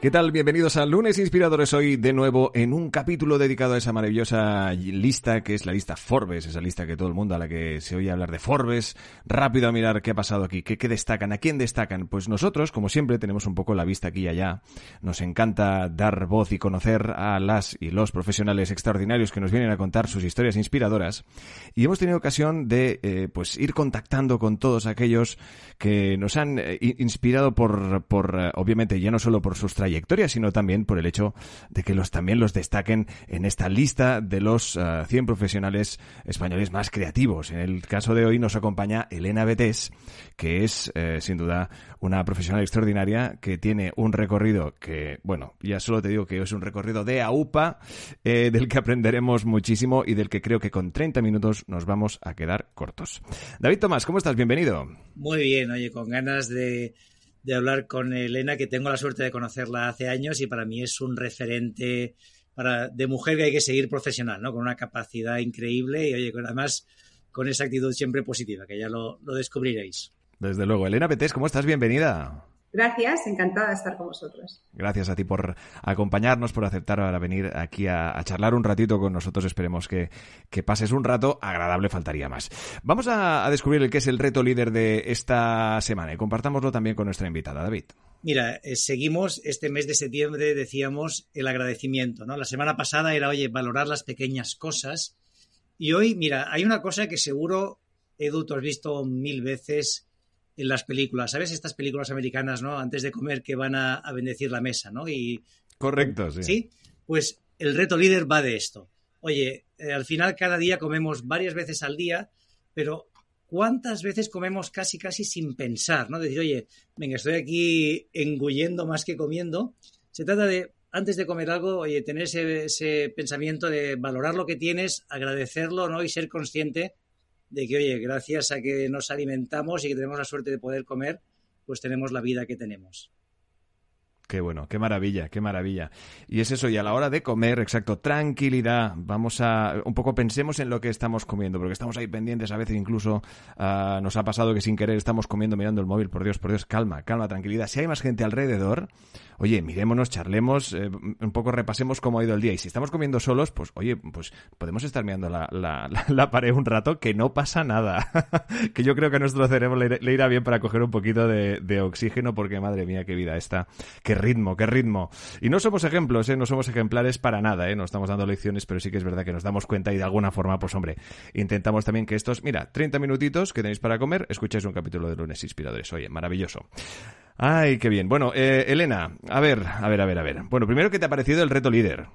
¿Qué tal? Bienvenidos a Lunes Inspiradores. Hoy de nuevo en un capítulo dedicado a esa maravillosa lista que es la lista Forbes, esa lista que todo el mundo a la que se oye hablar de Forbes. Rápido a mirar qué ha pasado aquí, qué, destacan, a quién destacan. Pues nosotros, como siempre, tenemos un poco la vista aquí y allá. Nos encanta dar voz y conocer a las y los profesionales extraordinarios que nos vienen a contar sus historias inspiradoras. Y hemos tenido ocasión de eh, pues ir contactando con todos aquellos que nos han eh, inspirado por, por eh, obviamente, ya no solo por sus trayectorias, sino también por el hecho de que los también los destaquen en esta lista de los 100 profesionales españoles más creativos. En el caso de hoy nos acompaña Elena Betés, que es sin duda una profesional extraordinaria que tiene un recorrido que, bueno, ya solo te digo que es un recorrido de AUPA, del que aprenderemos muchísimo y del que creo que con 30 minutos nos vamos a quedar cortos. David Tomás, ¿cómo estás? Bienvenido. Muy bien, oye, con ganas de de hablar con Elena, que tengo la suerte de conocerla hace años y para mí es un referente para, de mujer que hay que seguir profesional, ¿no? Con una capacidad increíble y, oye, además con esa actitud siempre positiva, que ya lo, lo descubriréis. Desde luego. Elena Petés, ¿cómo estás? Bienvenida. Gracias, encantada de estar con vosotros. Gracias a ti por acompañarnos, por aceptar para venir aquí a, charlar un ratito con nosotros. Esperemos que, pases un rato agradable, faltaría más. Vamos a, descubrir el que es el reto líder de esta semana y compartámoslo también con nuestra invitada, David. Mira, eh, seguimos este mes de septiembre, decíamos, el agradecimiento, ¿no? La semana pasada era, oye, valorar las pequeñas cosas. Y hoy, mira, hay una cosa que seguro, Edu, tú has visto mil veces en las películas, ¿sabes? Estas películas americanas, ¿no? Antes de comer que van a, bendecir la mesa, ¿no? Y, Correcto, sí. Sí, pues el reto líder va de esto. Oye, eh, al final cada día comemos varias veces al día, pero ¿cuántas veces comemos casi, casi sin pensar, ¿no? Decir, oye, venga, estoy aquí engullendo más que comiendo. Se trata de, antes de comer algo, oye, tener ese, ese pensamiento de valorar lo que tienes, agradecerlo, ¿no? Y ser consciente de que, oye, gracias a que nos alimentamos y que tenemos la suerte de poder comer, pues tenemos la vida que tenemos. Qué bueno, qué maravilla, qué maravilla. Y es eso, y a la hora de comer, exacto, tranquilidad. Vamos a, un poco pensemos en lo que estamos comiendo, porque estamos ahí pendientes, a veces incluso ah, nos ha pasado que sin querer estamos comiendo mirando el móvil, por Dios, por Dios, calma, calma, tranquilidad. Si hay más gente alrededor, oye, mirémonos, charlemos, eh, un poco repasemos cómo ha ido el día. Y si estamos comiendo solos, pues oye, pues podemos estar mirando la, la, pared un rato, que no pasa nada. que yo creo que a nuestro cerebro le, irá bien para coger un poquito de, de oxígeno, porque madre mía, qué vida esta. Qué ritmo, qué ritmo. Y no somos ejemplos, ¿eh? no somos ejemplares para nada, ¿eh? no estamos dando lecciones, pero sí que es verdad que nos damos cuenta y de alguna forma, pues hombre, intentamos también que estos, mira, 30 minutitos que tenéis para comer, escuchéis un capítulo de lunes inspiradores. Oye, maravilloso. Ay, qué bien. Bueno, eh, Elena, a ver, a ver, a ver, a ver. Bueno, primero, ¿qué te ha parecido el reto líder?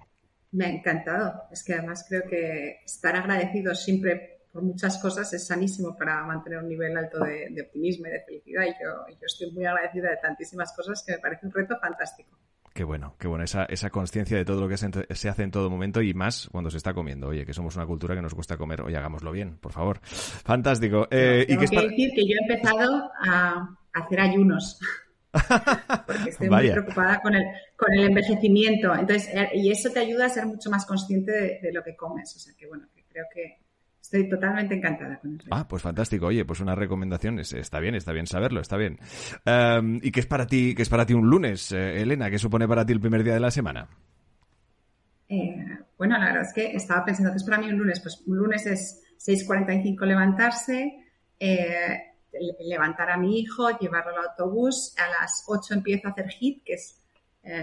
Me ha encantado. Es que además creo que estar agradecido siempre por muchas cosas es sanísimo para mantener un nivel alto de, optimismo y de felicidad. Y yo, yo, estoy muy agradecida de tantísimas cosas que me parece un reto fantástico. Qué bueno, qué bueno, esa, esa conciencia de todo lo que se, hace en todo momento y más cuando se está comiendo. Oye, que somos una cultura que nos gusta comer. Oye, hagámoslo bien, por favor. Fantástico. Eh, tengo ¿y que decir que yo he empezado a hacer ayunos. Porque estoy muy preocupada con el, con el envejecimiento. Entonces, eh, y eso te ayuda a ser mucho más consciente de, de lo que comes. O sea que, bueno, que creo que Estoy totalmente encantada con eso. Ah, pues fantástico. Oye, pues una recomendación. Está bien, está bien saberlo, está bien. Em, ¿Y qué es para ti, qué es para ti un lunes, eh, Elena? ¿Qué supone para ti el primer día de la semana? Eh, bueno, la verdad es que estaba pensando que es para mí un lunes. Pues un lunes es 6.45 levantarse, eh, levantar a mi hijo, llevarlo al autobús. A las 8 empiezo a hacer HIIT, que es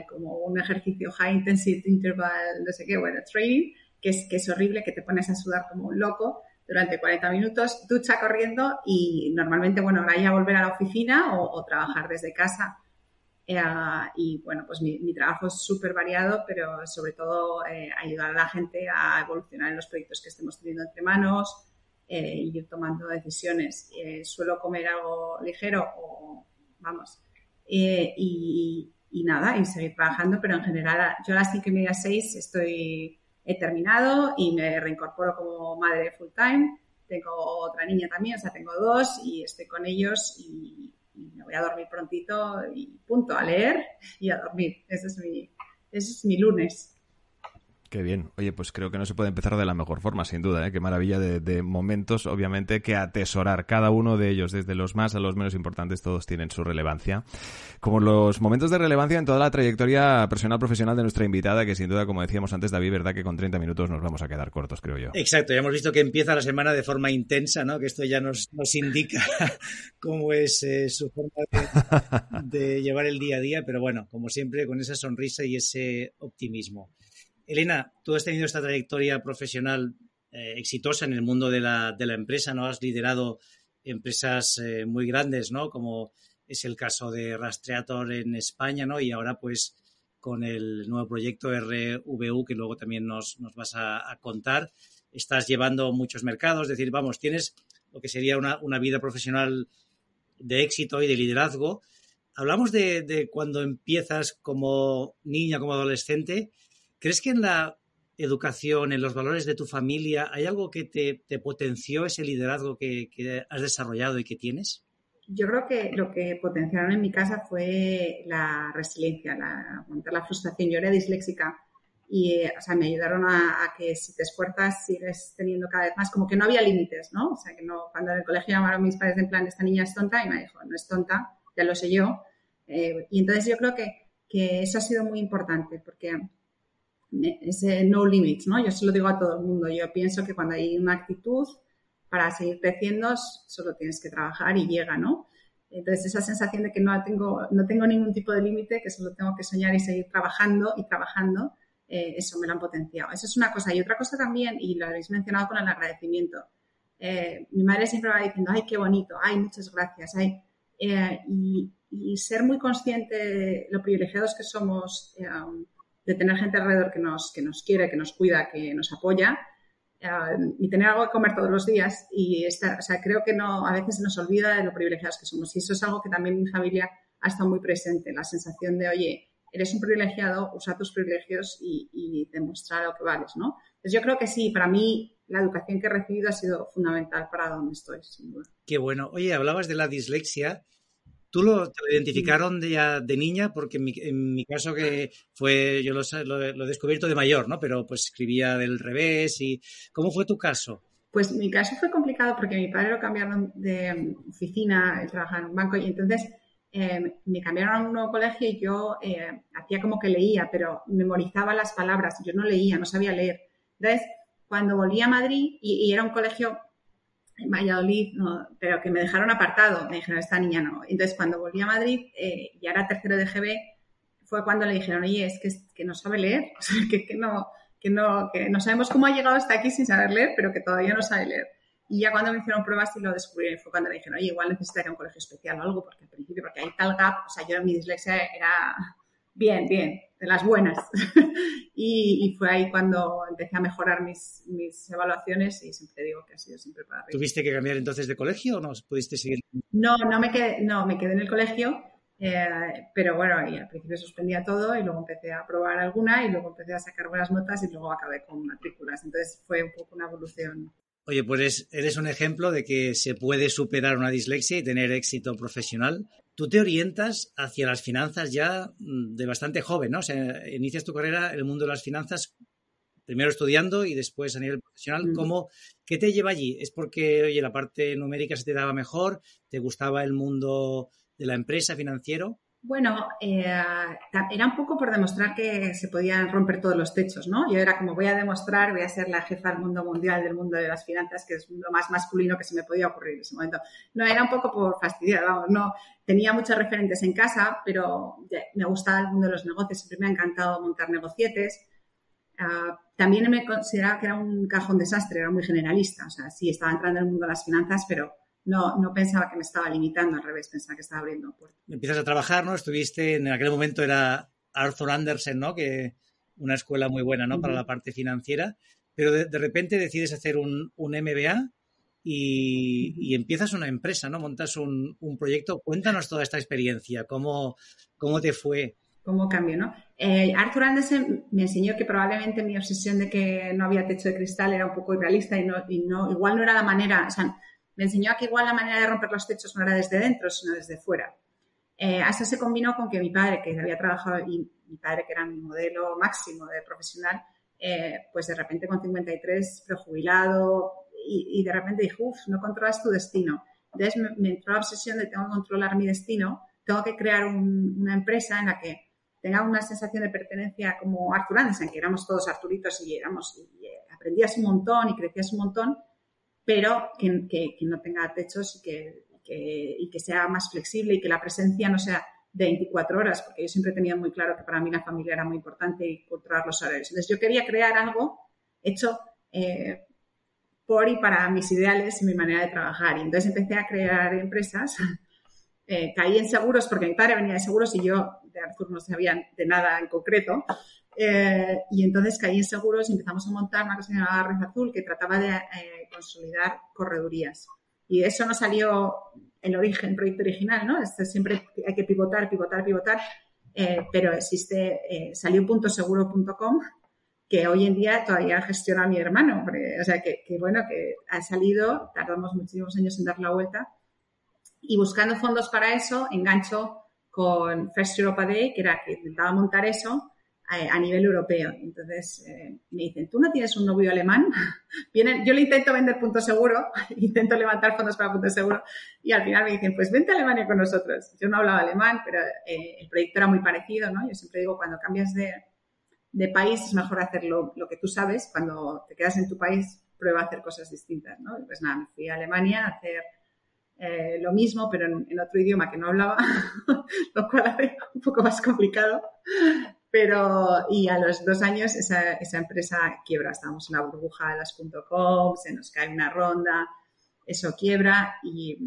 como un ejercicio High Intensity Interval, no sé qué, bueno, training que es, horrible, que te pones a sudar como un loco durante 40 minutos, ducha corriendo y normalmente, bueno, ahora ya volver a la oficina o, trabajar desde casa. Eh, y bueno, pues mi, trabajo es súper variado, pero sobre todo eh, ayudar a la gente a evolucionar en los proyectos que estemos teniendo entre manos eh, y ir tomando decisiones. suelo comer algo ligero o, vamos, y, y, nada, y seguir trabajando, pero en general yo a las cinco y media, seis estoy, he terminado y me reincorporo como madre full time. Tengo otra niña también, o sea, tengo dos y estoy con ellos y, me voy a dormir prontito y punto, a leer y a dormir. Ese es mi, ese es mi lunes. Qué bien. Oye, pues creo que no se puede empezar de la mejor forma, sin duda. ¿eh? Qué maravilla de, momentos, obviamente, que atesorar. Cada uno de ellos, desde los más a los menos importantes, todos tienen su relevancia. Como los momentos de relevancia en toda la trayectoria personal profesional de nuestra invitada, que sin duda, como decíamos antes, David, verdad que con 30 minutos nos vamos a quedar cortos, creo yo. Exacto. Ya hemos visto que empieza la semana de forma intensa, ¿no? Que esto ya nos, nos indica cómo es eh, su forma de, de llevar el día a día, pero bueno, como siempre, con esa sonrisa y ese optimismo. Elena, tú has tenido esta trayectoria profesional eh, exitosa en el mundo de la, empresa, ¿no? Has liderado empresas eh, muy grandes, ¿no? Como es el caso de Rastreator en España, ¿no? Y ahora, pues, con el nuevo proyecto RVU, que luego también nos, vas a, contar, estás llevando muchos mercados, es decir, vamos, tienes lo que sería una, vida profesional de éxito y de liderazgo. Hablamos de, de cuando empiezas como niña, como adolescente, ¿Crees que en la educación, en los valores de tu familia, hay algo que te, potenció ese liderazgo que, has desarrollado y que tienes? Yo creo que lo que potenciaron en mi casa fue la resiliencia, la, la frustración. Yo era disléxica y o sea, me ayudaron a, que si te esfuerzas sigues teniendo cada vez más, como que no había límites, ¿no? O sea, que no, cuando en el colegio llamaron mis padres en plan, esta niña es tonta, y me dijo, no es tonta, ya lo sé yo. Eh, y entonces yo creo que, que eso ha sido muy importante, porque ese no limits, ¿no? Yo se lo digo a todo el mundo. Yo pienso que cuando hay una actitud para seguir creciendo, solo tienes que trabajar y llega, ¿no? Entonces, esa sensación de que no tengo, no tengo ningún tipo de límite, que solo tengo que soñar y seguir trabajando y trabajando, eh, eso me lo han potenciado. Esa es una cosa. Y otra cosa también, y lo habéis mencionado con el agradecimiento. Eh, mi madre siempre va diciendo, ay, qué bonito, ay, muchas gracias, ay. Eh, y, y, ser muy consciente de lo privilegiados que somos de tener gente alrededor que nos, que nos quiere, que nos cuida, que nos apoya y tener algo que comer todos los días. Y estar, o sea, creo que no, a veces nos olvida de lo privilegiados que somos. Y eso es algo que también mi familia ha estado muy presente, la sensación de, oye, eres un privilegiado, usa tus privilegios y, y demostrar lo que vales, ¿no? Entonces yo creo que sí, para mí la educación que he recibido ha sido fundamental para donde estoy, sin duda. Qué bueno. Oye, hablabas de la dislexia ¿Tú lo, te lo identificaron de, ya, de niña? Porque en mi, caso que fue, yo lo, lo, he descubierto de mayor, ¿no? Pero pues escribía del revés y... ¿Cómo fue tu caso? Pues mi caso fue complicado porque mi padre lo cambiaron de oficina, él trabajaba en un banco y entonces eh, me cambiaron a un nuevo colegio y yo eh, hacía como que leía, pero memorizaba las palabras, yo no leía, no sabía leer. Entonces, cuando volví a Madrid y era un colegio en Valladolid, pero que me dejaron apartado. Me dijeron, esta niña no. Entonces, cuando volví a Madrid, eh, ya era tercero de GB, fue cuando le dijeron, oye, es que, que no sabe leer, que, que, no, que, no, que no sabemos cómo ha llegado hasta aquí sin saber leer, pero que todavía no sabe leer. Y ya cuando me hicieron pruebas y lo descubrí, fue cuando le dijeron, oye, igual necesitaría un colegio especial o algo, porque al principio, porque hay tal gap, o sea, yo mi dislexia era bien, bien, de las buenas. y, fue ahí cuando empecé a mejorar mis, mis, evaluaciones y siempre digo que ha sido siempre para arriba. ¿Tuviste que cambiar entonces de colegio o no pudiste seguir? No, no me quedé, no, me quedé en el colegio, eh, pero bueno, ahí al principio suspendía todo y luego empecé a probar alguna y luego empecé a sacar buenas notas y luego acabé con matrículas. Entonces fue un poco una evolución. Oye, pues eres un ejemplo de que se puede superar una dislexia y tener éxito profesional tú te orientas hacia las finanzas ya mm, de bastante joven, ¿no? O sea, inicias tu carrera en el mundo de las finanzas primero estudiando y después a nivel profesional. Mm. ¿Cómo, ¿Qué te lleva allí? ¿Es porque, oye, la parte numérica se te daba mejor? ¿Te gustaba el mundo de la empresa financiero? Bueno, eh, era un poco por demostrar que se podían romper todos los techos, ¿no? Yo era como voy a demostrar, voy a ser la jefa del mundo mundial del mundo de las finanzas, que es lo más masculino que se me podía ocurrir en ese momento. No, era un poco por fastidiar, vamos, no. Tenía muchos referentes en casa, pero me gustaba el mundo de los negocios, siempre me ha encantado montar negocietes. Ah, también me consideraba que era un cajón desastre, era muy generalista, o sea, sí estaba entrando en el mundo de las finanzas, pero no, no pensaba que me estaba limitando, al revés, pensaba que estaba abriendo puertas. Empiezas a trabajar, ¿no? Estuviste, en aquel momento era Arthur Andersen, ¿no? Que una escuela muy buena, ¿no? Para la parte financiera, pero de, repente decides hacer un, un MBA y, empiezas una empresa, ¿no? Montas un, un, proyecto. Cuéntanos toda esta experiencia, cómo, cómo te fue. ¿Cómo cambió, no? Eh, Arthur Andersen me enseñó que probablemente mi obsesión de que no había techo de cristal era un poco irrealista y no, y no igual no era la manera, o sea, me enseñó que igual la manera de romper los techos no era desde dentro, sino desde fuera. Eh, eso se combinó con que mi padre, que había trabajado, y mi padre, que era mi modelo máximo de profesional, eh, pues de repente con 53, prejubilado, y, y de repente dije, uff, no controlas tu destino. Entonces me, entró la obsesión de tengo que controlar mi destino, tengo que crear una empresa en la que tenga una sensación de pertenencia como Arthur Andersen, que éramos todos Arturitos y, éramos, y eh, aprendías un montón y crecías un montón, pero que, que, no tenga techos y que, y que sea más flexible y que la presencia no sea de 24 horas, porque yo siempre he tenido muy claro que para mí la familia era muy importante y controlar los horarios. Entonces yo quería crear algo hecho eh, por y para mis ideales y mi manera de trabajar. Y entonces empecé a crear empresas. Eh, caí en seguros porque mi padre venía de seguros y yo de Arthur no sabía de nada en concreto. Eh, y entonces caí en seguros y empezamos a montar una cosa llamada Red Azul que trataba de consolidar corredurías. Y eso no salió el origen, el proyecto original, ¿no? Esto siempre hay que pivotar, pivotar, pivotar, eh, pero existe, eh, salió puntoseguro.com que hoy en día todavía gestiona mi hermano. o sea, que, bueno, que ha salido, tardamos muchísimos años en dar la vuelta. Y buscando fondos para eso, engancho con First Europa Day, que era que intentaba montar eso, a, nivel europeo. Entonces eh, me dicen, ¿tú no tienes un novio alemán? Vienen, yo le intento vender punto seguro, intento levantar fondos para punto seguro y al final me dicen, pues vente a Alemania con nosotros. Yo no hablaba alemán, pero eh, el proyecto era muy parecido, ¿no? Yo siempre digo, cuando cambias de, de país es mejor hacer lo, que tú sabes. Cuando te quedas en tu país, prueba a hacer cosas distintas, ¿no? pues nada, me fui a Alemania a hacer eh, lo mismo, pero en, en, otro idioma que no hablaba, lo cual hace un poco más complicado. Pero, y a los dos años esa, esa empresa quiebra. Estábamos en la burbuja de las .com, se nos cae una ronda, eso quiebra y,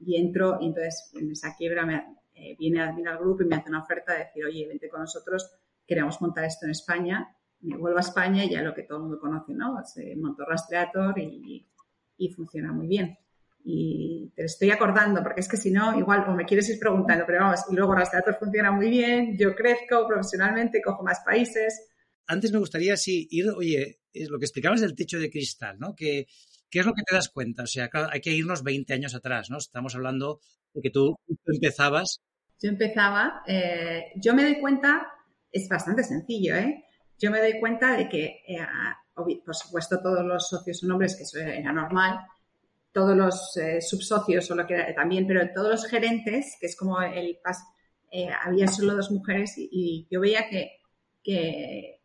y entro y entonces en esa quiebra me, eh, viene admin al grupo y me hace una oferta de decir, oye, vente con nosotros, queremos montar esto en España. Me vuelvo a España y ya lo que todo el mundo conoce, ¿no? Se montó Rastreator y, y funciona muy bien y te estoy acordando, porque es que si no, igual o me quieres ir preguntando, pero vamos, y luego Rastreator funciona muy bien, yo crezco profesionalmente, cojo más países. Antes me gustaría, sí, ir, oye, es lo que explicabas del techo de cristal, ¿no? Que, ¿Qué es lo que te das cuenta? O sea, claro, hay que irnos 20 años atrás, ¿no? Estamos hablando de que tú, empezabas. Yo empezaba, eh, yo me doy cuenta, es bastante sencillo, ¿eh? Yo me doy cuenta de que, eh, por supuesto, todos los socios son hombres, que eso era normal, todos los eh, subsocios o lo que también, pero todos los gerentes, que es como el eh, había solo dos mujeres y, yo veía que, que,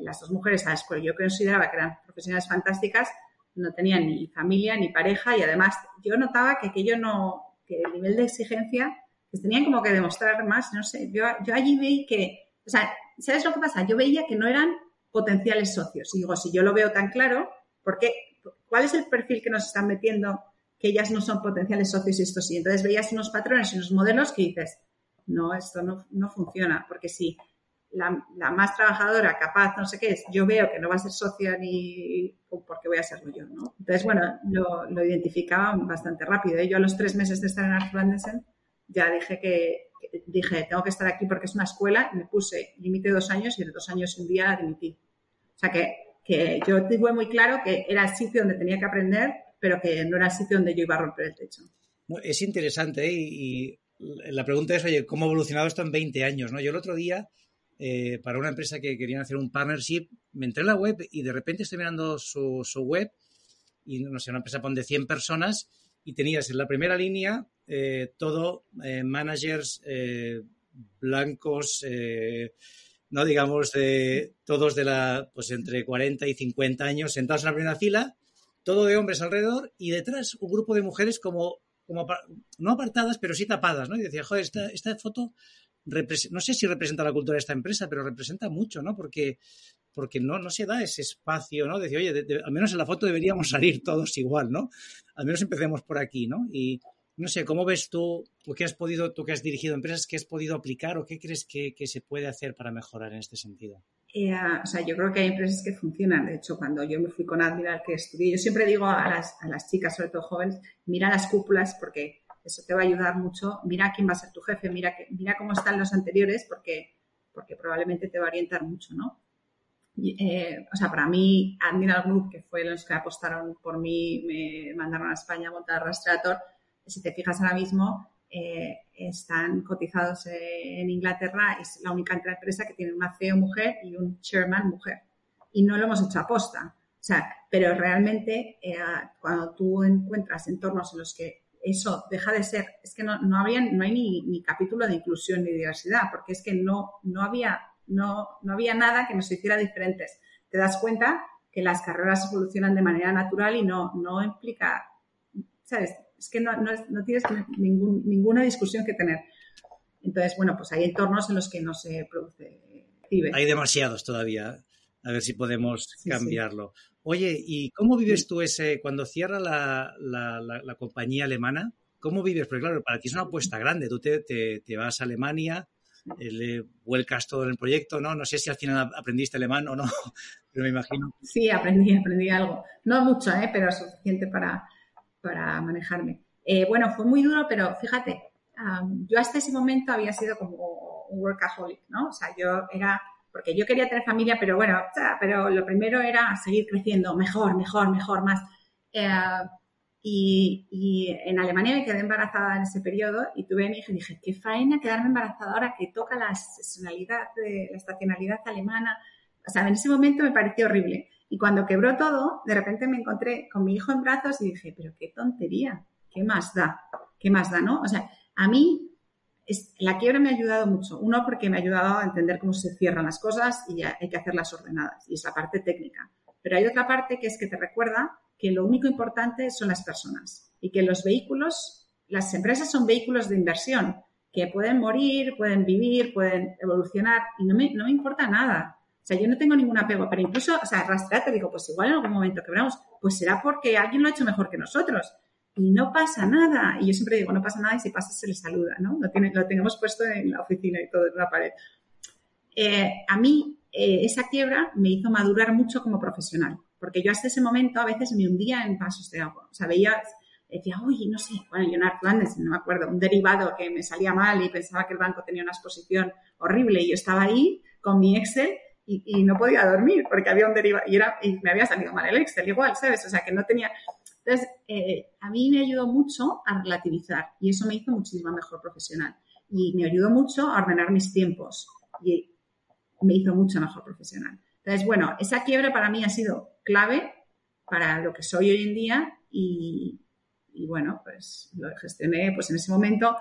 las dos mujeres a las que yo consideraba que eran profesionales fantásticas no tenían ni familia ni pareja y además yo notaba que aquello no, que el nivel de exigencia, que tenían como que demostrar más, no sé, yo, yo allí vi que, o sea, ¿sabes lo que pasa? Yo veía que no eran potenciales socios y digo, si yo lo veo tan claro, ¿por qué ¿Cuál es el perfil que nos están metiendo que ellas no son potenciales socios y esto sí? Entonces veías unos patrones y unos modelos que dices, no, esto no, no funciona, porque si la, la, más trabajadora, capaz, no sé qué es, yo veo que no va a ser socia ni porque voy a serlo yo. Entonces, bueno, lo, identificaba bastante rápido. ¿eh? Yo a los tres meses de estar en Arthur ya dije que, dije, tengo que estar aquí porque es una escuela y me puse límite dos años y en dos años y un día dimití. O sea que que yo tuve muy claro que era el sitio donde tenía que aprender, pero que no era el sitio donde yo iba a romper el techo. Es interesante ¿eh? y, la pregunta es, oye, ¿cómo ha evolucionado esto en 20 años? ¿no? Yo el otro día, eh, para una empresa que querían hacer un partnership, me entré en la web y de repente estoy mirando su, su web y, no sé, una empresa pone 100 personas y tenías en la primera línea eh, todo managers blancos, ¿no? Digamos, de todos de la, pues entre 40 y 50 años sentados en la primera fila, todo de hombres alrededor y detrás un grupo de mujeres como, como no apartadas, pero sí tapadas, ¿no? Y decía, joder, esta, esta foto, no sé si representa la cultura de esta empresa, pero representa mucho, ¿no? Porque porque no, no se da ese espacio, ¿no? Decir, oye, al menos en la foto deberíamos salir todos igual, ¿no? Al menos empecemos por aquí, ¿no? No sé, ¿cómo ves tú, o qué has podido, tú que has dirigido empresas, qué has podido aplicar o qué crees que, que se puede hacer para mejorar en este sentido? Eh, o sea, yo creo que hay empresas que funcionan. De hecho, cuando yo me fui con Admiral, que estudié, yo siempre digo a las, a las chicas, sobre todo jóvenes, mira las cúpulas porque eso te va a ayudar mucho. Mira quién va a ser tu jefe, mira, que, mira cómo están los anteriores porque, porque probablemente te va a orientar mucho, ¿no? Eh, o sea, para mí, Admiral Group, que fue los que apostaron por mí, me mandaron a España a montar Rastreator, si te fijas ahora mismo, eh, están cotizados en Inglaterra, es la única empresa que tiene una CEO mujer y un chairman mujer. Y no lo hemos hecho a posta. O sea, pero realmente eh, cuando tú encuentras entornos en los que eso deja de ser, es que no, no, había, no hay ni, ni, capítulo de inclusión ni diversidad, porque es que no, no, había, no, no había nada que nos hiciera diferentes. Te das cuenta que las carreras evolucionan de manera natural y no, no implica, ¿sabes? Es que no, no, tienes ningún, ninguna discusión que tener. Entonces, bueno, pues hay entornos en los que no se produce Hay demasiados todavía. A ver si podemos cambiarlo. Oye, ¿y cómo vives tú ese, cuando cierra la, la, la, compañía alemana? ¿Cómo vives? Porque claro, para ti es una apuesta grande. Tú te, te, te vas a Alemania, eh, le vuelcas todo en el proyecto, ¿no? No sé si al final aprendiste alemán o no, pero me imagino. Sí, aprendí, aprendí algo. No mucho, ¿eh? pero suficiente para, para manejarme. Eh, bueno, fue muy duro, pero fíjate, yo hasta ese momento había sido como un workaholic, ¿no? O sea, yo era, porque yo quería tener familia, pero bueno, pero lo primero era seguir creciendo, mejor, mejor, mejor, más. Eh, y, en Alemania me quedé embarazada en ese periodo y tuve a mi hija y dije, qué faena quedarme embarazada ahora que toca la de, la estacionalidad alemana. O sea, en ese momento me pareció horrible. Y cuando quebró todo, de repente me encontré con mi hijo en brazos y dije, pero qué tontería, ¿qué más da? ¿Qué más da, no? O sea, a mí la quiebra me ha ayudado mucho. Uno, porque me ha ayudado a entender cómo se cierran las cosas y hay que hacerlas ordenadas. Y es la parte técnica. Pero hay otra parte que es que te recuerda que lo único importante son las personas y que los vehículos, las empresas son vehículos de inversión que pueden morir, pueden vivir, pueden evolucionar y no me, no me importa nada. O sea, yo no tengo ningún apego, pero incluso, o sea, rastreate, digo, pues igual en algún momento quebramos, pues será porque alguien lo ha hecho mejor que nosotros. Y no pasa nada. Y yo siempre digo, no pasa nada y si pasa se le saluda, ¿no? Lo, tiene, lo tenemos puesto en la oficina y todo en la pared. Eh, a mí, eh, esa quiebra me hizo madurar mucho como profesional, porque yo hasta ese momento a veces me hundía en pasos de agua. O sea, veía, decía, uy, no sé, bueno, yo no me acuerdo, un derivado que me salía mal y pensaba que el banco tenía una exposición horrible y yo estaba ahí con mi Excel y, no podía dormir porque había un derivado y, era, y me había salido mal el Excel igual, ¿sabes? O sea, que no tenía... Entonces, eh, a mí me ayudó mucho a relativizar y eso me hizo muchísimo mejor profesional. Y me ayudó mucho a ordenar mis tiempos y me hizo mucho mejor profesional. Entonces, bueno, esa quiebra para mí ha sido clave para lo que soy hoy en día y, y bueno, pues lo gestioné pues en ese momento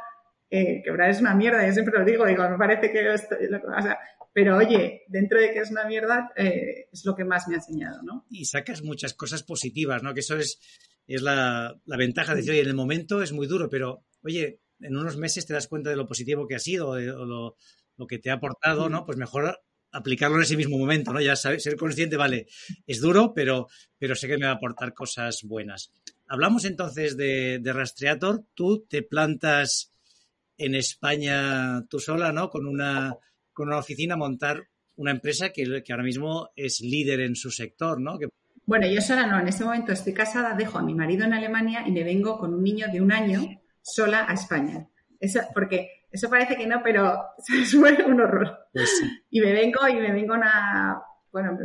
eh, quebrar es una mierda, yo siempre lo digo, digo, me parece que esto, o sea, pero oye, dentro de que es una mierda, eh, es lo que más me ha enseñado, ¿no? Y sacas muchas cosas positivas, ¿no? Que eso es, es la, la ventaja de decir, oye, en el momento es muy duro, pero oye, en unos meses te das cuenta de lo positivo que ha sido o, lo, lo, que te ha aportado, ¿no? Pues mejor aplicarlo en ese mismo momento, ¿no? Ya sabes, ser consciente, vale, es duro, pero, pero sé que me va a aportar cosas buenas. Hablamos entonces de, de Rastreator. Tú te plantas en España tú sola, ¿no? Con una con una oficina montar una empresa que, que ahora mismo es líder en su sector, ¿no? Bueno, yo sola no, en este momento estoy casada, dejo a mi marido en Alemania y me vengo con un niño de un año sola a España. Eso, porque eso parece que no, pero fue un horror. Pues y me vengo y me vengo una, bueno,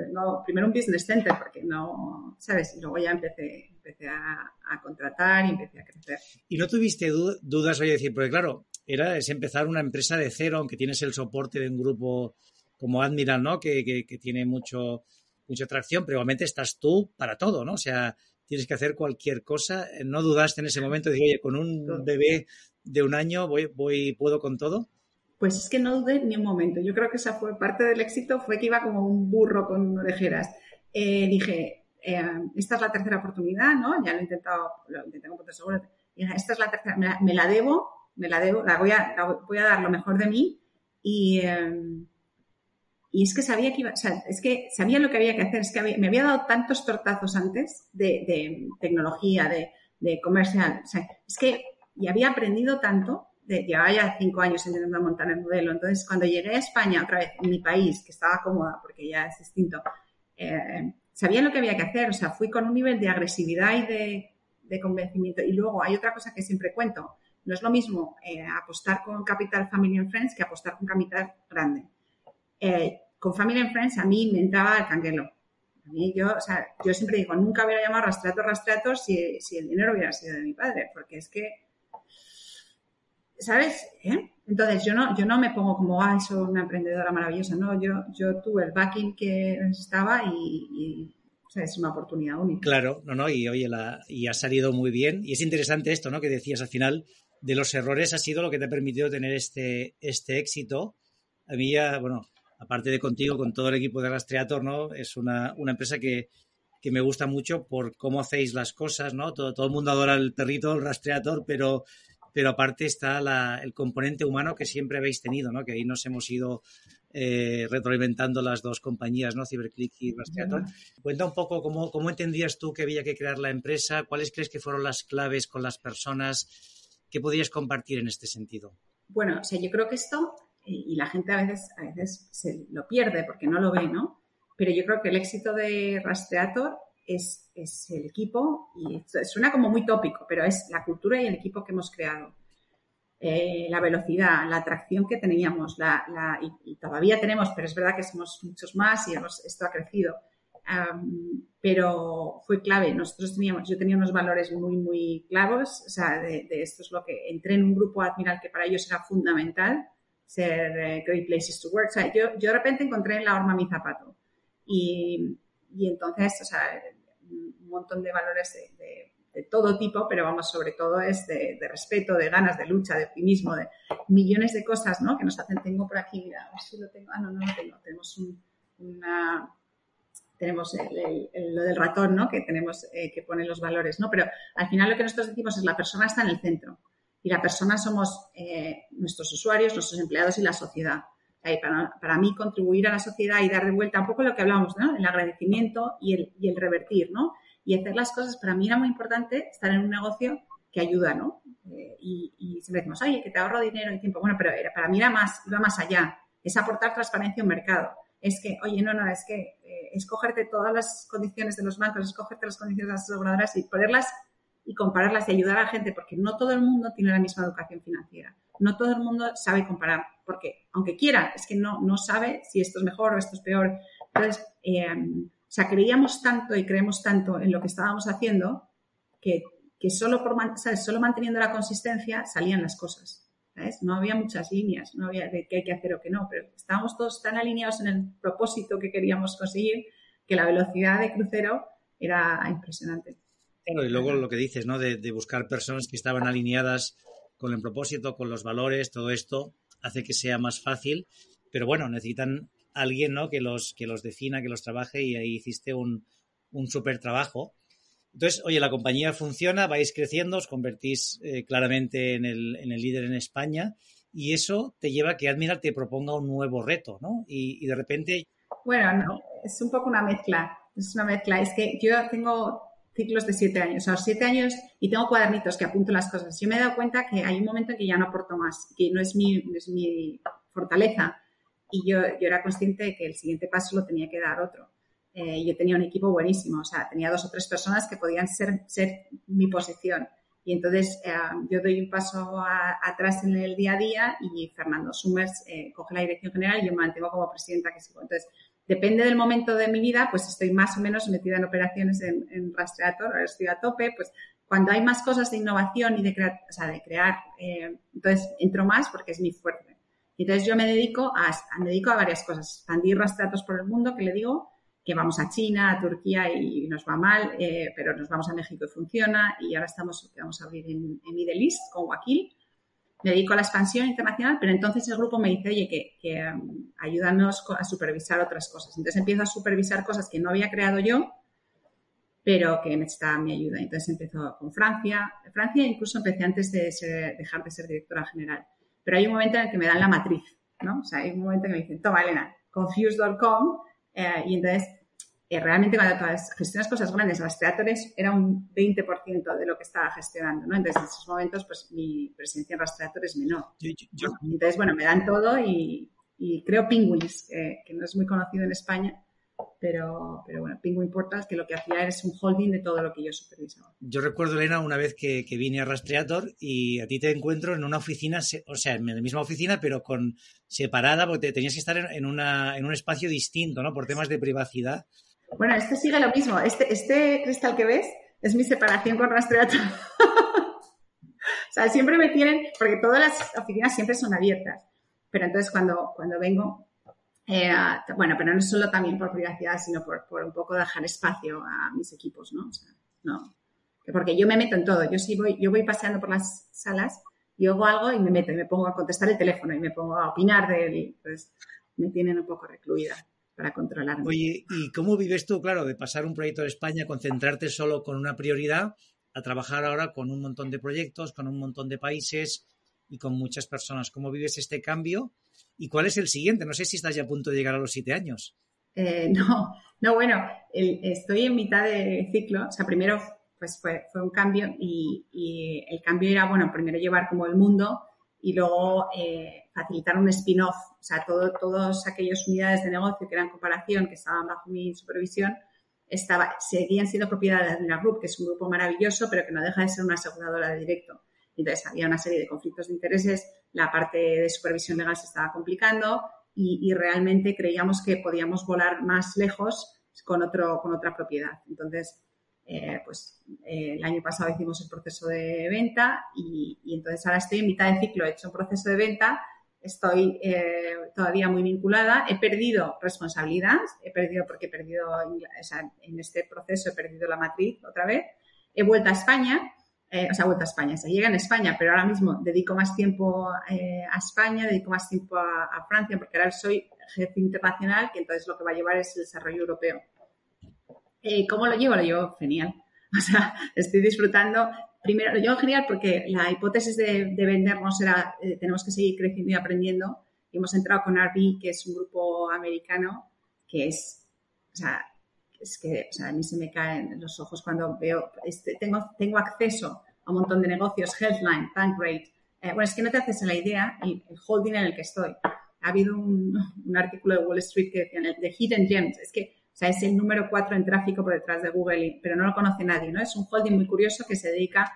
primero un business center porque no, ¿sabes? Y luego ya empecé, empecé a, a contratar y empecé a crecer. ¿Y no tuviste dudas, oye, decir, porque claro, era es empezar una empresa de cero, aunque tienes el soporte de un grupo como Admiral, ¿no? Que, que, tiene mucho, mucha atracción, pero igualmente estás tú para todo, ¿no? O sea, tienes que hacer cualquier cosa. ¿No dudaste en ese momento de, oye, con un bebé de un año voy, voy, puedo con todo? Pues es que no dudé ni un momento. Yo creo que esa fue parte del éxito, fue que iba como un burro con orejeras. Eh, dije, eh, esta es la tercera oportunidad, ¿no? Ya lo he intentado, lo intenté con seguro. esta es la tercera, me la debo, me la debo, la voy a, voy a dar lo mejor de mí y, em, y es que sabía que iba, o sea, es que sabía lo que había que hacer, es que me había dado tantos tortazos antes de, tecnología, de, de, comercial, o sea, es que y había aprendido tanto, de, llevaba ya cinco años intentando montar el modelo, entonces cuando llegué a España, otra vez, en mi país, que estaba cómoda porque ya es distinto, eh, sabía lo que había que hacer, o sea, fui con un nivel de agresividad y de, de convencimiento. Y luego hay otra cosa que siempre cuento, no es lo mismo eh, apostar con capital Family and Friends que apostar con capital grande. Eh, con Family and Friends a mí me entraba el canguelo. A mí yo, o sea, yo siempre digo, nunca hubiera llamado rastreator, rastreator si, si el dinero hubiera sido de mi padre, porque es que, ¿sabes? ¿Eh? Entonces yo no, yo no me pongo como, ah, soy una emprendedora maravillosa, no, yo, yo tuve el backing que necesitaba y o sea, es una oportunidad única. Claro, no, no, y oye, y ha salido muy bien. Y es interesante esto, ¿no? Que decías al final, de los errores ha sido lo que te ha permitido tener este, este éxito. A mí ya, bueno, aparte de contigo, con todo el equipo de Rastreator, ¿no? Es una, una empresa que, que, me gusta mucho por cómo hacéis las cosas, ¿no? Todo, todo el mundo adora el perrito, el Rastreator, pero, pero aparte está la, el componente humano que siempre habéis tenido, ¿no? Que ahí nos hemos ido eh, retroalimentando las dos compañías, ¿no? Cyberclick y Rastreator. Cuenta un poco cómo, cómo entendías tú que había que crear la empresa, cuáles crees que fueron las claves con las personas, qué podías compartir en este sentido. Bueno, o sea, yo creo que esto, y la gente a veces, a veces se lo pierde porque no lo ve, ¿no? Pero yo creo que el éxito de Rastreator es, es el equipo, y suena como muy tópico, pero es la cultura y el equipo que hemos creado. Eh, la velocidad, la atracción que teníamos, la, y, todavía tenemos, pero es verdad que somos muchos más y esto ha crecido. Pero fue clave. Nosotros teníamos, yo tenía unos valores muy, muy clavos, o sea, de, esto es lo que entré en un grupo admiral que para ellos era fundamental, ser eh, great places to work. O sea, yo, yo de repente encontré en la horma mi zapato. Y, y entonces, o sea, un montón de valores de de todo tipo, pero vamos, sobre todo es de, respeto, de ganas, de lucha, de optimismo, de millones de cosas, ¿no? Que nos hacen, tengo por aquí, mira, a ver si lo tengo, ah, no, no lo tengo, tenemos una, tenemos lo del ratón, ¿no? Que tenemos eh, que poner los valores, ¿no? Pero al final lo que nosotros decimos es la persona está en el centro y la persona somos eh, nuestros usuarios, nuestros empleados y la sociedad. para, para, mí contribuir a la sociedad y dar de vuelta un poco lo que hablamos, ¿no? El agradecimiento y el, el revertir, ¿no? y hacer las cosas, para mí era muy importante estar en un negocio que ayuda, ¿no? Eh, y, y, siempre decimos, oye, que te ahorro dinero y tiempo. Bueno, pero para mí era más, iba más allá. Es aportar transparencia a un mercado. Es que, oye, no, no, es que eh, escogerte todas las condiciones de los bancos, escogerte las condiciones de las aseguradoras y ponerlas y compararlas y ayudar a la gente, porque no todo el mundo tiene la misma educación financiera. No todo el mundo sabe comparar, porque aunque quiera, es que no, no sabe si esto es mejor o esto es peor. Entonces, eh, o sea, creíamos tanto y creemos tanto en lo que estábamos haciendo que, solo, por, solo manteniendo la consistencia salían las cosas. No había muchas líneas, no había de qué hay que hacer o qué no, pero estábamos todos tan alineados en el propósito que queríamos conseguir que la velocidad de crucero era impresionante. Claro, y luego lo que dices, ¿no? De, buscar personas que estaban alineadas con el propósito, con los valores, todo esto hace que sea más fácil, pero bueno, necesitan alguien ¿no? que, los, que los defina, que los trabaje y ahí hiciste un, un súper trabajo. Entonces, oye, la compañía funciona, vais creciendo, os convertís eh, claramente en el, en el, líder en España y eso te lleva a que Admiral te proponga un nuevo reto, ¿no? Y, de repente... Bueno, no, es un poco una mezcla, es una mezcla. Es que yo tengo ciclos de siete años, o sea, siete años y tengo cuadernitos que apunto las cosas. Yo me he dado cuenta que hay un momento en que ya no aporto más, que no es mi, no es mi fortaleza y yo, yo era consciente de que el siguiente paso lo tenía que dar otro. Eh, yo tenía un equipo buenísimo, o sea, tenía dos o tres personas que podían ser, ser mi posición. Y entonces eh, yo doy un paso atrás en el día a día y Fernando Summers eh, coge la dirección general y yo me mantengo como presidenta que sigo. Entonces, depende del momento de mi vida, pues estoy más o menos metida en operaciones en, en Rastreator, ahora estoy a tope, pues cuando hay más cosas de innovación y de, crear, o sea, de crear, entonces entro más porque es mi fuerte. Entonces yo me dedico a, me dedico a varias cosas. Expandir rastreatos por el mundo, que le digo, que vamos a China, a Turquía y nos va mal, eh, pero nos vamos a México y funciona. Y ahora estamos, vamos a abrir en, en Middle East con Wakil. Me dedico a la expansión internacional, pero entonces el grupo me dice, oye, que, que um, ayúdanos a supervisar otras cosas. Entonces empiezo a supervisar cosas que no había creado yo, pero que necesitaba mi ayuda. Entonces empezó con Francia. Francia incluso empecé antes de dejar de ser directora general. Pero hay un momento en el que me dan la matriz, ¿no? O sea, hay un momento en que me dicen, toma, Elena, confused.com eh, y entonces eh, realmente cuando gestionas cosas grandes, Rastreatores era un 20% de lo que estaba gestionando, ¿no? Entonces, en esos momentos, pues mi presencia en Rastreator es menor. Entonces, bueno, me dan todo y, creo Penguins, que no es muy conocido en España, pero, pero bueno, Penguin Portals, que lo que hacía es un holding de todo lo que yo supervisaba. Yo recuerdo, Elena, una vez que, vine a Rastreator y a ti te encuentro en una oficina, o sea, en la misma oficina, pero con separada, porque tenías que estar en, una, en un espacio distinto, ¿no? Por temas de privacidad. Bueno, este sigue lo mismo. Este, este cristal que ves es mi separación con Rastreator. o sea, siempre me tienen, porque todas las oficinas siempre son abiertas. Pero entonces cuando, cuando vengo, eh, bueno, pero no solo también por privacidad, sino por, un poco dejar espacio a mis equipos, ¿no? No. Porque yo me meto en todo. Yo sí voy, yo voy paseando por las salas y hago algo y me meto y me pongo a contestar el teléfono y me pongo a opinar de él. Pues me tienen un poco recluida para controlarme. Oye, ¿y cómo vives tú, claro, de pasar un proyecto de España, concentrarte solo con una prioridad, a trabajar ahora con un montón de proyectos, con un montón de países y con muchas personas? ¿Cómo vives este cambio? ¿Y cuál es el siguiente? No sé si estás ya a punto de llegar a los siete años. Eh, no, no, bueno, estoy en mitad de ciclo. O sea, primero pues fue, un cambio y, el cambio era, bueno, primero llevar como el mundo y luego eh, facilitar un spin-off. O sea, todo, todas aquellas unidades de negocio que eran comparación, que estaban bajo mi supervisión, estaba, seguían siendo propiedad de Admiral Group, que es un grupo maravilloso, pero que no deja de ser una aseguradora de directo. Entonces, había una serie de conflictos de intereses la parte de supervisión legal se estaba complicando y, realmente creíamos que podíamos volar más lejos con, otro, con otra propiedad. Entonces, eh, pues eh, el año pasado hicimos el proceso de venta y, entonces ahora estoy en mitad de ciclo, he hecho un proceso de venta, estoy eh, todavía muy vinculada, he perdido responsabilidad, he perdido porque he perdido, en este proceso he perdido la matriz otra vez, he vuelto a España eh, o sea, vuelta a España, se llega en España, pero ahora mismo dedico más tiempo eh, a España, dedico más tiempo a, Francia, porque ahora soy jefe internacional, que entonces lo que va a llevar es el desarrollo europeo. ¿Cómo lo llevo? Lo llevo genial. O sea, estoy disfrutando. Primero, lo llevo genial porque la hipótesis de, vendernos era, tenemos que seguir creciendo y aprendiendo. Y hemos entrado con RB, que es un grupo americano, que es, o sea, es que a mí se me caen los ojos cuando veo, este, tengo, tengo acceso a un montón de negocios, Healthline, Bankrate. Eh, bueno, es que no te haces la idea el, holding en el que estoy. Ha habido un, artículo de Wall Street que decía, de Hidden Gems, es que o sea, es el número cuatro en tráfico por detrás de Google, pero no lo conoce nadie, ¿no? Es un holding muy curioso que se dedica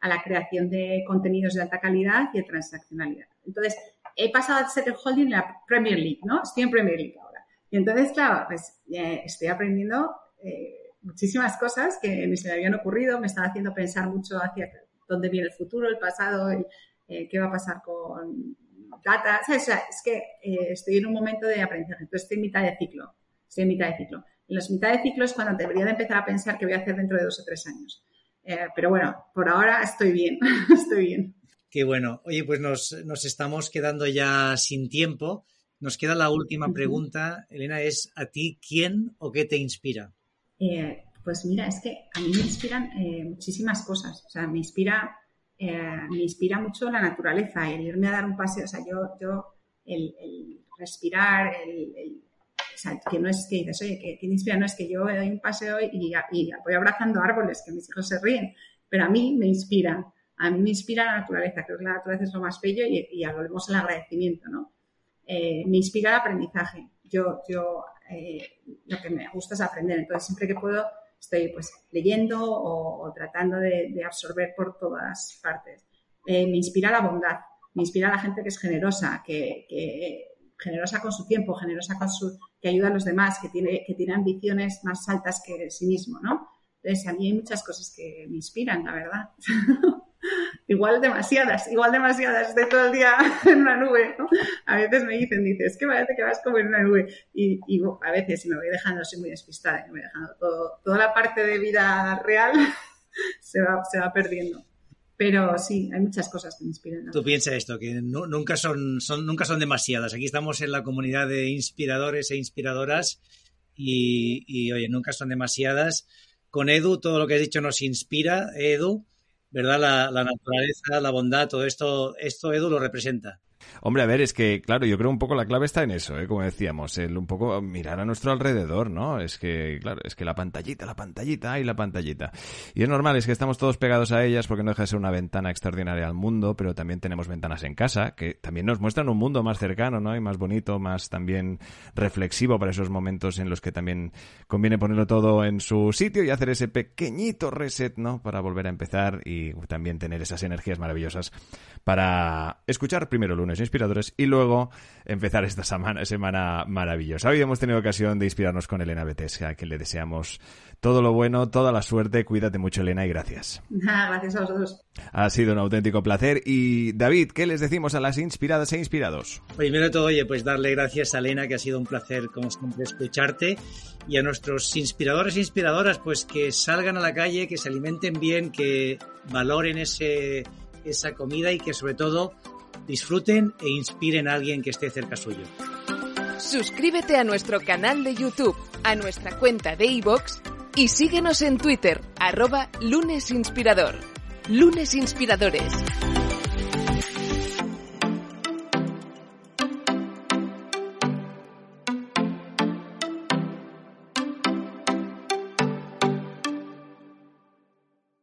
a la creación de contenidos de alta calidad y de transaccionalidad. Entonces, he pasado a ser el holding en la Premier League, ¿no? Estoy en Premier League ahora. Y entonces, claro, pues eh, estoy aprendiendo eh, muchísimas cosas que ni se me habían ocurrido, me están haciendo pensar mucho hacia dónde viene el futuro, el pasado, eh, qué va a pasar con data. O sea, es que estoy en un momento de aprendizaje, entonces estoy en mitad de ciclo, estoy en mitad de ciclo. En los mitad de ciclo es cuando debería de empezar a pensar qué voy a hacer dentro de dos o tres años. pero bueno, por ahora estoy bien, estoy bien. Qué bueno. Oye, pues nos, nos estamos quedando ya sin tiempo. Nos queda la última pregunta, Elena, es a ti, ¿quién o qué te inspira? Eh, pues mira, es que a mí me inspiran eh, muchísimas cosas. O sea, me inspira, eh, me inspira mucho la naturaleza, el irme a dar un paseo. O sea, yo, yo el, respirar, el, o que no es que dices, oye, que, me inspira, no es que yo doy un paseo y, voy abrazando árboles, que mis hijos se ríen, pero a mí me inspira, a mí me inspira la naturaleza, creo que la naturaleza es lo más bello y, y volvemos al agradecimiento, ¿no? Eh, me inspira el aprendizaje. Yo, yo eh, lo que me gusta es aprender, entonces siempre que puedo estoy pues leyendo o, tratando de, absorber por todas partes. Eh, me inspira la bondad, me inspira la gente que es generosa, que, generosa con su tiempo, generosa con su, que ayuda a los demás, que tiene, que tiene ambiciones más altas que sí mismo, ¿no? Entonces, a mí hay muchas cosas que me inspiran, la verdad. igual demasiadas, igual demasiadas, de todo el día en una nube. A veces me dicen, dices, que parece que vas como en una nube. Y, a veces, me voy dejando, soy muy despistada, me voy dejando todo, toda la parte de vida real se va, se va perdiendo. Pero sí, hay muchas cosas que me inspiran. Tú piensas esto, que nunca, son, son, nunca son demasiadas. Aquí estamos en la comunidad de inspiradores e inspiradoras y, y, oye, nunca son demasiadas. Con Edu, todo lo que has dicho nos inspira, Edu. ¿verdad? La, naturaleza, la bondad, todo esto, esto Edu lo representa. Hombre, a ver, es que, claro, yo creo un poco la clave está en eso, ¿eh? como decíamos, el un poco mirar a nuestro alrededor, ¿no? Es que, claro, es que la pantallita, la pantallita, y la pantallita. Y es normal, es que estamos todos pegados a ellas porque no deja de ser una ventana extraordinaria al mundo, pero también tenemos ventanas en casa que también nos muestran un mundo más cercano, ¿no? Y más bonito, más también reflexivo para esos momentos en los que también conviene ponerlo todo en su sitio y hacer ese pequeñito reset, ¿no? Para volver a empezar y también tener esas energías maravillosas para escuchar primero lunes inspiradores y luego empezar esta semana, semana maravillosa. Hoy hemos tenido ocasión de inspirarnos con Elena Betes, a quien le deseamos todo lo bueno, toda la suerte. Cuídate mucho, Elena, y gracias. gracias a vosotros. Ha sido un auténtico placer. Y David, ¿qué les decimos a las inspiradas e inspirados? Primero de todo, oye, pues darle gracias a Elena, que ha sido un placer, como siempre, escucharte. Y a nuestros inspiradores e inspiradoras, pues que salgan a la calle, que se alimenten bien, que valoren ese esa comida y que sobre todo disfruten e inspiren a alguien que esté cerca suyo. Suscríbete a nuestro canal de YouTube, a nuestra cuenta de iVoox y síguenos en Twitter, arroba lunesinspirador. Lunes Inspiradores.